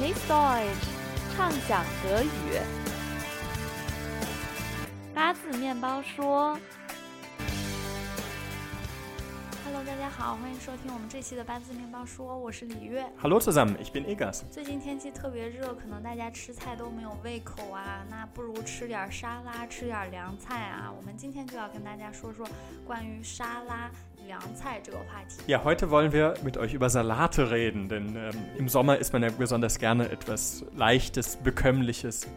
Genieß Deutsch，畅想德语。八字面包说：“Hello，大家好，欢迎收听我们这期的八字面包说，我是李月。Hallo zusammen, ich bin Egas. 最近天气特别热，可能大家吃菜都没有胃口啊，那不如吃点沙拉，吃点凉菜啊。我们今天就要跟大家说说关于沙拉。Ja, heute wollen wir mit euch über Salate reden, denn ähm, im Sommer isst man ja besonders gerne etwas Leichtes, Bekömmliches.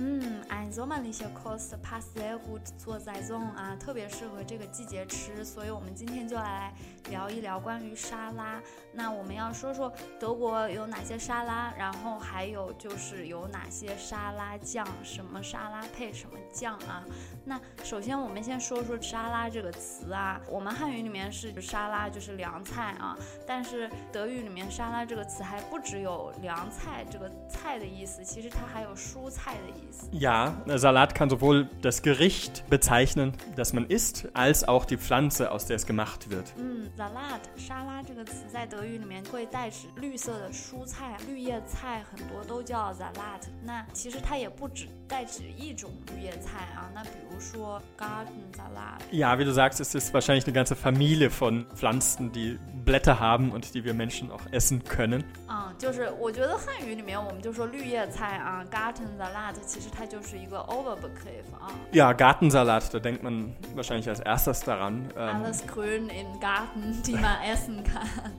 嗯，ein sommerlicher Kost passt sehr gut zur Saison 啊，特别适合这个季节吃，所以我们今天就来聊一聊关于沙拉。那我们要说说德国有哪些沙拉，然后还有就是有哪些沙拉酱，什么沙拉配什么酱啊。 那首先我们先说说沙拉这个词啊，我们汉语里面是沙拉就是凉菜啊，但是德语里面沙拉这个词还不只有凉菜这个菜的意思，其实它还有蔬菜的意思。Ja, Salat kann sowohl das Gericht bezeichnen, das man isst, als auch die Pflanze, aus der es gemacht wird. 嗯，Salat 沙拉这个词在德语里面会代指绿色的蔬菜，绿叶菜很多都叫 Salat。那其实它也不只代指一种绿叶菜啊，那比如 说 garden salad。 Ja, wie du sagst, es ist wahrscheinlich eine ganze Familie von Pflanzen, die Blätter haben und die wir Menschen auch essen können. 嗯，就是我觉得汉语里面我们就说绿叶菜啊，garden salad，其实它就是一个 overbegriff 啊。 Ja, Gartensalat, da denkt man wahrscheinlich als erstes daran. Ähm, Alles grün im Garten, die man essen kann。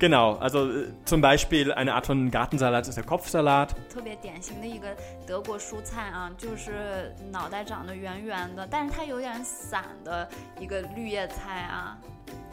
genau, also äh, zum Beispiel eine Art von Gartensalat ist der Kopfsalat. 特别典型的一个德国蔬菜啊，就是脑袋长得圆圆的，但是它有点散的一个绿叶菜啊。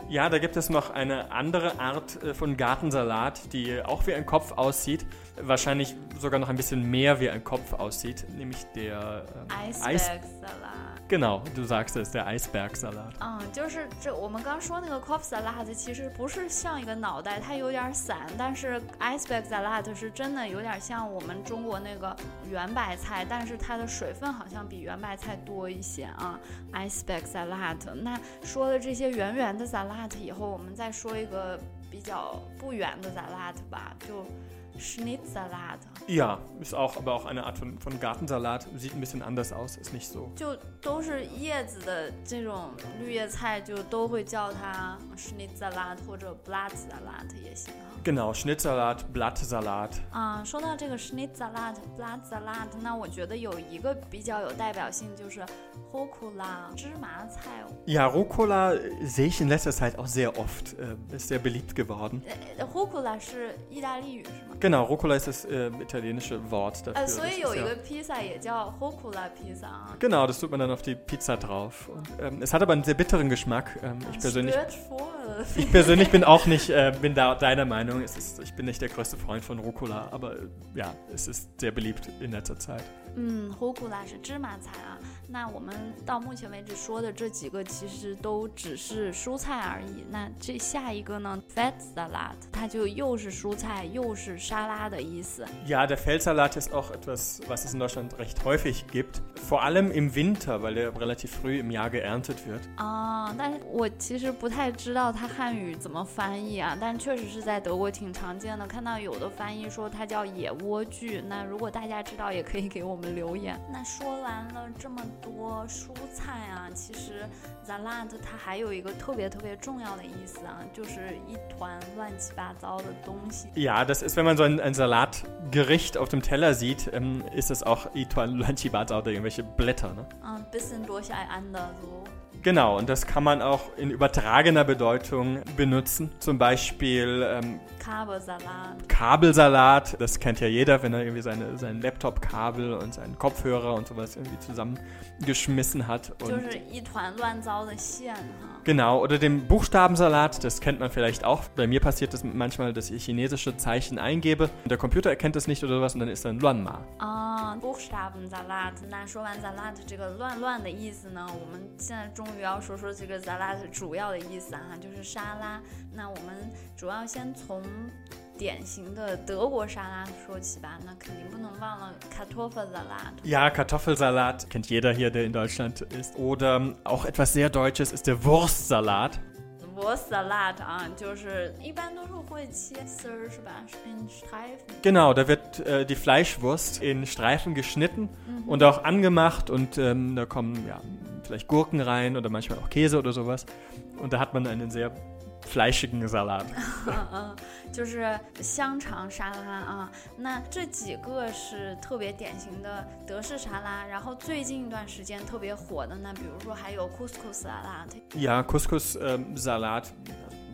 Ja, da gibt es noch eine andere Art äh, von Gartensalat, die auch wie ein Kopf aussieht. Wahrscheinlich sogar noch ein bisschen mehr wie ein Kopf aussieht, nämlich der ähm, Eis. Iceberg salad，Genau, du sagst es, der Eisbergsalat. 嗯，就是这我们刚说那个 Kopf Salat 其实不是像一个脑袋，它有点散，但是 Iceberg Salat 是真的有点像我们中国那个圆白菜，但是它的水分好像比圆白菜多一些啊。Iceberg Salat，那说了这些圆圆的 Salat 以后，我们再说一个比较不圆的 Salat 吧，就 Schnitzelsalat。 Ja, ist auch, aber auch eine Art von, von Gartensalat. Sieht ein bisschen anders aus, ist nicht so. 就都是叶子的这种绿叶菜，就都会叫它 Schnitzelsalat 或者 Blattsalat 也行啊。 Genau, Schnittsalat, Blattsalat. 啊、说到这个 Schnitzelsalat、Blattsalat，那我觉得有一个比较有代表性，就是 Rucola 芝麻菜。 Ja, Rucola äh, sehe ich in letzter Zeit auch sehr oft. Äh, ist sehr beliebt geworden. 呃，Rucola 是意大利语是吗？ Genau, Rucola ist das äh, italienische Wort dafür. Also, das ist, ja. Pizza Rucola Pizza. Genau, das tut man dann auf die Pizza drauf. Und, ähm, es hat aber einen sehr bitteren Geschmack. Ähm, ich, persönlich, ich persönlich bin auch nicht, äh, bin da deiner Meinung. Ist, ich bin nicht der größte Freund von Rucola, aber äh, ja, es ist sehr beliebt in letzter Zeit. 嗯，Rucola 是芝麻菜啊。那我们到目前为止说的这几个其实都只是蔬菜而已。那这下一个呢，Fat Salad，它就又是蔬菜又是沙拉的意思。Ja, der Feldsalat ist auch etwas, was es in Deutschland recht häufig gibt. Vor allem im Winter, weil er relativ früh im Jahr geerntet wird. 啊，但是我其实不太知道它汉语怎么翻译啊，但确实是在德国挺常见的。看到有的翻译说它叫野莴苣，那如果大家知道，也可以给我们留言。那说完了这么多蔬菜啊，其实 salad 它还有一个特别特别重要的意思啊，就是一团乱七八糟的东西。Ja, das ist, wenn man so ein, ein Salatgericht auf dem Teller sieht, ähm, ist es auch Ituan Lanchibata oder irgendwelche Blätter. Ne? 嗯，bisschen durcheinander so。Genau, und das kann man auch in übertragener Bedeutung benutzen. Zum Beispiel ähm, Kabelsalat， Kabelsalat, das kennt ja jeder, wenn er irgendwie seine, sein Laptop-Kabel und seinen Kopfhörer und sowas irgendwie zusammengeschmissen hat. 就 Und 是一团乱糟的线哈。 Genau, oder dem Buchstabensalat, das kennt man vielleicht auch. Bei mir passiert das manchmal, dass ich chinesische Zeichen eingebe und der Computer erkennt das nicht oder sowas und dann ist dann Luanma. 啊，Buchstabensalat。那说完 salat 这个乱乱的意思呢，我们现在 终于要说说这个 salat 主要的意思啊，就是沙拉。那我们主要先从典型的德国沙拉说起吧，那肯定不能忘了 Kartoffelsalat。 Ja, Kartoffelsalat kennt jeder hier, der in Deutschland ist. Oder auch etwas sehr Deutsches ist der Wurstsalat. Wurstsalat 啊，就是一般都是会切丝儿是吧？In Streifen. Genau, da wird äh, die Fleischwurst in Streifen geschnitten und auch angemacht und ähm, da kommen ja vielleicht Gurken rein oder manchmal auch Käse oder sowas. Und da hat man einen sehr fleischigen Salat. 嗯嗯，就是香肠沙拉啊。那这几个是特别典型的德式沙拉，然后最近一段时间特别火的呢，比如说还有 Couscous Salat， Ja, Couscous-Salat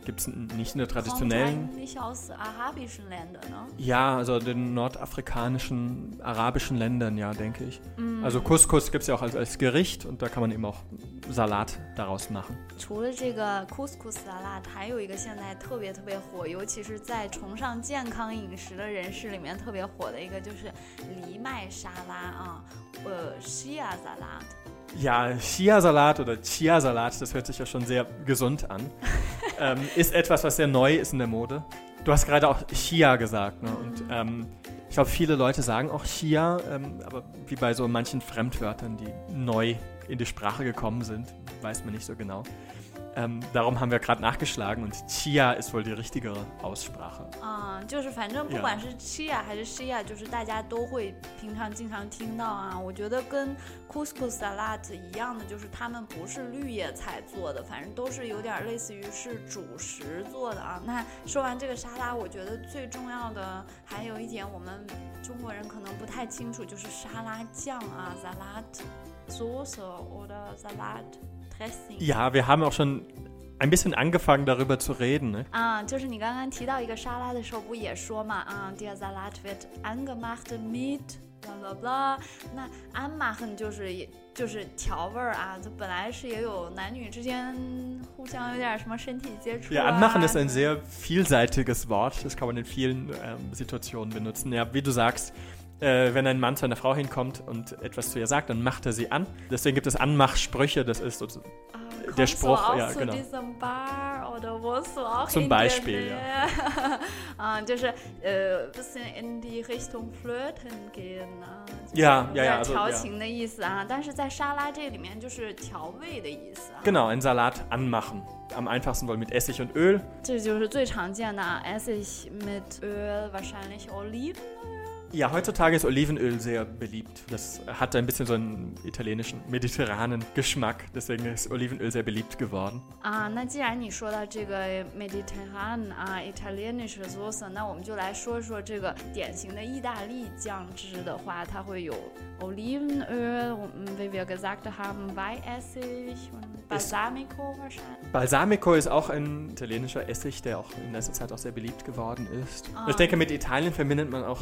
gibt es nicht in der kommt traditionellen. eigentlich aus arabischen Ländern, ne? Ja, also den nordafrikanischen, arabischen Ländern, ja, denke ich. Also Couscous gibt es ja auch als, als Gericht und da kann man eben auch Salat daraus machen. 除了这个 couscous salad，还有一个现在特别特别火，尤其是在崇尚健康饮食的人士里面特别火的一个就是藜麦沙拉啊，呃，shia salad。 Ja, Chia-Salat oder Chia-Salat, das hört sich ja schon sehr gesund an, ähm, ist etwas, was sehr neu ist in der Mode. Du hast gerade auch Chia gesagt, ne? Und ähm, ich glaube, viele Leute sagen auch Chia, ähm, aber wie bei so manchen Fremdwörtern, die neu in die Sprache gekommen sind, weiß man nicht so genau. Ähm, darum haben wir gerade nachgeschlagen und Chia ist wohl die richtigere Aussprache. 嗯，就是反正不 Yeah 管是 chia 还是 shia，就是大家都会平常经常听到啊。我觉得跟 couscous salad 一样的，就是他们不是绿叶菜做的，反正都是有点类似于是主食做的啊。那说完这个沙拉，我觉得最重要的还有一点，我们中国人可能不太清楚，就是沙拉酱啊，salad Soße oder Salat Dressing。 Ja, wir haben auch schon ein bisschen angefangen darüber zu reden. Ne? 啊，就是你刚刚提到一个沙拉的时候，不也说嘛？啊，der Salat wird angemacht mit blah blah blah。那 anmachen 就是也就是调味儿啊，它本来是也有男女之间互相有点什么身体接触 Ja, 啊。 anmachen ist ein sehr vielseitiges Wort. Das kann man in vielen ähm, Situationen benutzen. Ja, wie du sagst, äh, wenn ein Mann zu einer Frau hinkommt und etwas zu ihr sagt, dann macht er sie an. Deswegen gibt es Anmachsprüche. Das ist sozusagen Ah, der kommst Spruch, du auch ja, zu genau. diesem Bar oder wohnst du auch Zum in Beispiel, der Nähe? 啊，就是呃，bisschen in die Richtung flirten gehen 啊。就是 Ja, 有 ja, ja, 点 also, 调 ja. 情的意思啊，但是在沙拉这里面就是调味的意思啊。 Genau, ein Salat anmachen. Am einfachsten wohl mit Essig und Öl. 这就是最常见的啊，Essig mit Öl, wahrscheinlich Oliven。 Ja, heutzutage ist Olivenöl sehr beliebt. Das hat ein bisschen so einen italienischen, mediterranen Geschmack. Deswegen ist Olivenöl sehr beliebt geworden. 啊，那既然你说到这个 Mediterranean 啊，Italienische Soße，那我们就来说说这个典型的意大利酱汁的话，它会有 Olivenöl，嗯，wie wir gesagt haben, Weihessig und Balsamico wahrscheinlich。 Balsamico ist auch ein italienischer Essig, der auch in letzter Zeit auch sehr beliebt geworden ist. Ah. Und ich denke, mit Italien verbindet man auch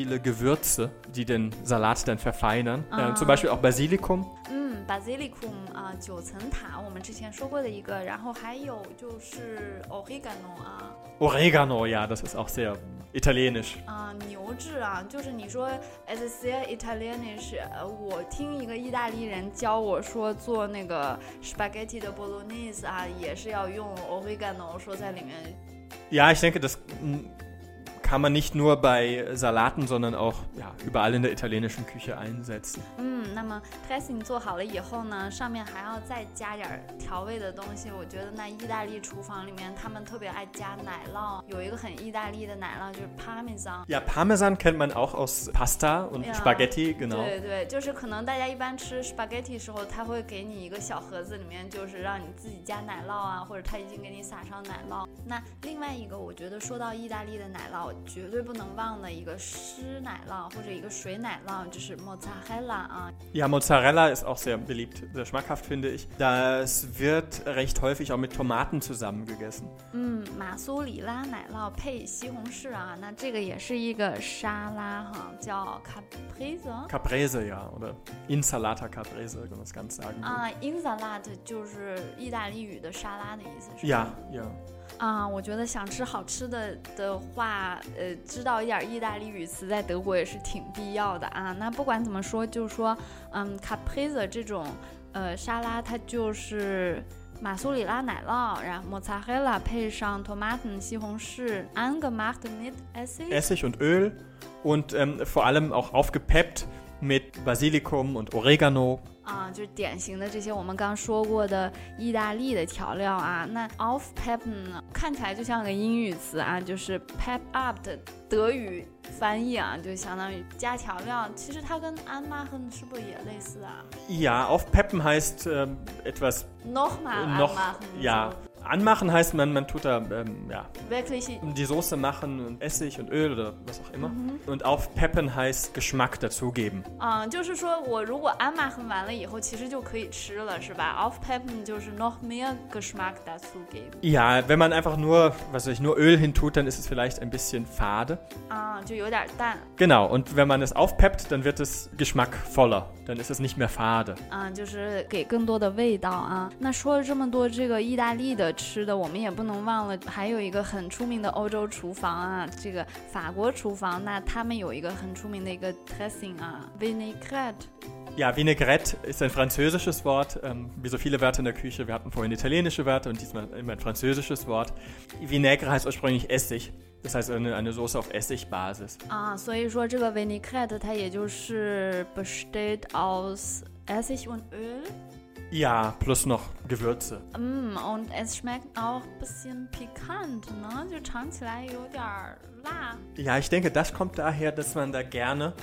viele Gewürze, die den Salat dann verfeinern. Ah. Äh, zum Beispiel auch Basilikum. 嗯，Basilicum 啊，九层塔，我们之前说过的一个，然后还有就是 Oregano 啊。 Oregano, ja, das ist auch sehr italienisch. 啊、牛至啊，就是你说 es ist sehr italienisch，呃，我听一个意大利人教我说做那个 spaghetti 的 bolognese 啊，也是要用 oregano 说在里面。 Ja, ich denke, das mm, kann man nicht nur bei Salaten, sondern auch ja, überall in der italienischen Küche einsetzen. 嗯，那么 dressing 做好了以后呢，上面还要再加点儿调味的东西。我觉得那意大利厨房里面他们特别爱加奶酪，有一个很意大利的奶酪就是 parmesan。 Ja, Parmesan kennt man auch aus Pasta und Ja. Spaghetti, genau. 对对，就是可能大家一般吃 spaghetti 时候，他会给你一个小盒子，里面就是让你自己加奶酪啊，或者他已经给你撒上奶酪。那另外一个，我觉得说到意大利的奶酪， 绝对不能忘的一个湿奶酪或者一个水奶酪，就是 mozzarella 啊。 Ja, Mozzarella ist auch sehr beliebt, sehr schmackhaft, finde ich. Das wird recht häufig auch mit Tomaten zusammen gegessen. 嗯，马苏里拉奶酪配西红柿啊，那这个也是一个沙拉哈，叫 caprese。 Caprese, ja, oder Insalata Caprese, wenn man es ganz sagen will. 啊 i n s a l a t 就是意大利语的沙拉的意思，是吧？ Ja, ja. 啊，我觉得想吃好吃的的话，呃，知道一点意大利语词在德国也是挺必要的啊。那不管怎么说，就是说，嗯，caprese 这种呃沙拉，它就是马苏里拉奶酪，然后莫扎黑拉配上 tomaten 西红柿，angemacht mit Essig。Essig und Öl und ähm, vor allem auch aufgepeppt mit Basilikum und Oregano 啊，就是典型的这些我们刚说过的意大利的调料啊。那 off pepper 呢，看起来就像个英语词啊，就是 pep up 的德语翻译啊，就相当于加调料。其实它跟 anmachen 是不是也类似啊 Ja, aufpeppen heißt ähm, etwas？nochmal noch. anmachen。Ja, anmachen heißt, man, man tut da ähm, ja, Wirklich die Soße machen und Essig und Öl oder was auch immer. Mhm. Und aufpeppen heißt Geschmack dazugeben. 嗯，就是说我如果 anmachen 完了以后，其实就可以吃了，是吧？aufpeppen 就是 noch mehr Geschmack dazu geben， Ja, wenn man einfach nur, was weiß ich, nur Öl hintut, dann ist es vielleicht ein bisschen fade. 啊，就有点淡。 Genau, und wenn man es aufpeppt, dann wird es geschmackvoller. Dann ist es nicht mehr fade. 啊，就是给更多的味道啊。那说了这么多这个意大利的 吃的，我们也不能忘了，还有一个很出名的欧洲厨房啊，这个法国厨房。那他们有一个很出名的一个 dressing 啊，vinaigrette。 Ja, Vinaigrette ist ein französisches Wort. Ähm, wie so viele Wörter in der Küche. Wir hatten vorhin italienische Wörter und diesmal immer ein französisches Wort. Vinaigrette heißt ursprünglich Essig. Das heißt eine, eine Soße auf Essigbasis. 啊，所以说这个 vinaigrette 它也就是 besteht aus Essig und Öl。 Ja, plus noch Gewürze. Mm, und es schmeckt auch ein bisschen pikant, ne? Sie Ja, ich denke, das kommt daher, dass man da gerne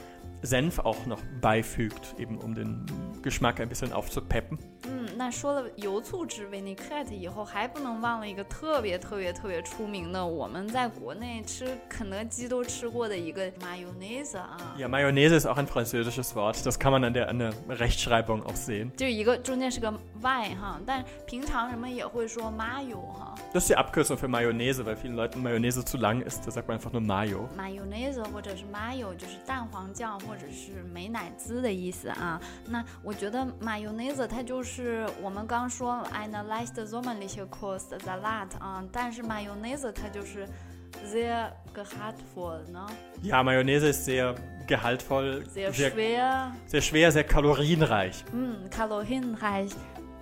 Senf auch noch beifügt, eben um den Geschmack ein bisschen aufzupeppen. Mm. 那说了油醋汁 vinaigrette 以后，还不能忘了一个特别特别特别出名的，我们在国内吃肯德基都吃过的一个 mayonnaise 啊，Ja, Mayonnaise ist auch ein französisches Wort. Das kann man an der, an der Rechtschreibung auch sehen. 就一个中间是个 y 哈，但平常人们也会说 mayo 哈 Das ist die Abkürzung für Mayonnaise, weil vielen Leuten Mayonnaise zu lang ist. Da sagt man einfach nur Mayo. mayonnaise 或者是 mayo 就是蛋黄酱或者是美乃滋的意思啊。那我觉得 mayonnaise 它就是我们刚说 eine leichte sommerliche Kost Salat 啊，但是 mayonnaise 它就是 sehr gehaltvoll 呢， Ja, Mayonnaise ist sehr gehaltvoll, sehr sehr, schwer。 sehr schwer, sehr kalorienreich. 嗯，kalorien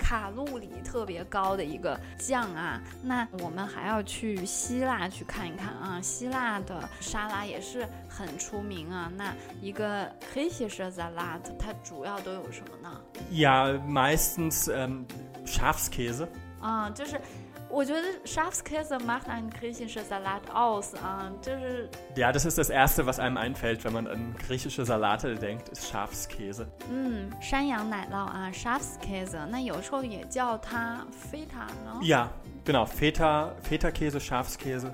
卡路里特别高的一个酱啊。那我们还要去希腊去看一看啊，希腊的沙拉也是很出名啊。那一个 griechische Salat 它主要都有什么呢？Ja, meistens ähm, Schafskäse. 啊，就是我觉得 Schafskäse macht ein griechischer Salat aus 啊，就是。 Ja, das ist das Erste, was einem einfällt, wenn man an griechische Salate denkt, ist Schafskäse. 嗯，山羊奶酪啊，Schafskäse，那有时候也叫它 feta 呢。 Ja, genau, Feta, Feta-Käse, Schafskäse.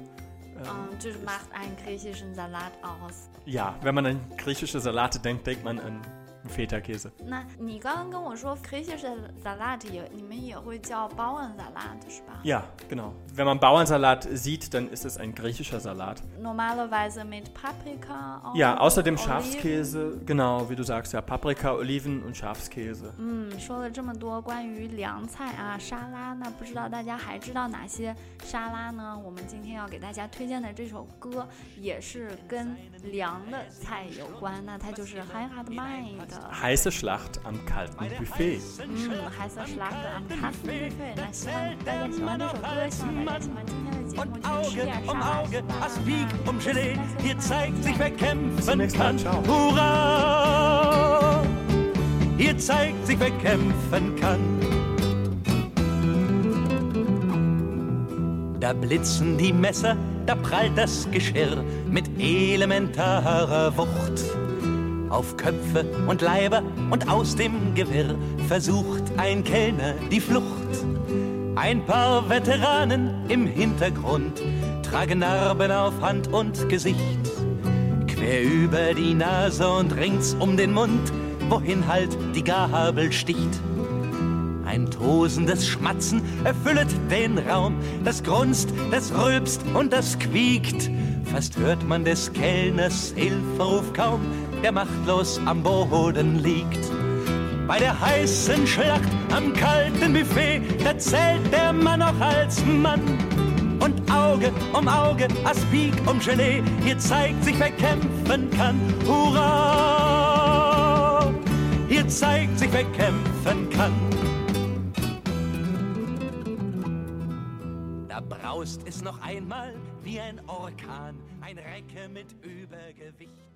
Ähm, 嗯，就是 macht einen griechischen Salat aus。 ja, wenn man an griechische Salate denkt, denkt man an Feta-Käse. 那你刚刚跟我说 griechische Salat 也你们也会叫 Bauernsalat 是吧？ Ja, genau. Wenn man Bauernsalat sieht, dann ist es ein griechischer Salat. Normalerweise mit Paprika. auch Ja, außerdem Oliven. Schafskäse, genau, wie du sagst, ja, Paprika, Oliven und Schafskäse. 嗯，说了这么多关于凉菜啊、沙拉，那不知道大家还知道哪些沙拉呢？我们今天要给大家推荐的这首歌也是跟凉的菜有关，那它就是 Heirat Mai da. Heiße Schlacht am kalten Buffet. Heiße Schlacht am kalten Buffet. Und Auge um Auge, Aspik um Gelee, hier zeigt sich, wer kämpfen kann. Hurra! Hier zeigt sich, wer kämpfen kann. Da blitzen die Messer, da prallt das Geschirr mit elementarer Wucht. Auf Köpfe und Leiber und aus dem Gewirr versucht ein Kellner die Flucht. Ein paar Veteranen im Hintergrund tragen Narben auf Hand und Gesicht. Quer über die Nase und rings um den Mund, wohin halt die Gabel sticht. Ein tosendes Schmatzen erfüllet den Raum, das grunzt, das rülpst und das quiekt. Fast hört man des Kellners Hilferuf kaum, der machtlos am Boden liegt. Bei der heißen Schlacht am kalten Buffet, da zählt der Mann noch als Mann. Und Auge um Auge, Aspik um Gelee, hier zeigt sich, wer kämpfen kann. Hurra! Hier zeigt sich, wer kämpfen kann. Da braust es noch einmal wie ein Orkan, ein Recke mit Übergewicht.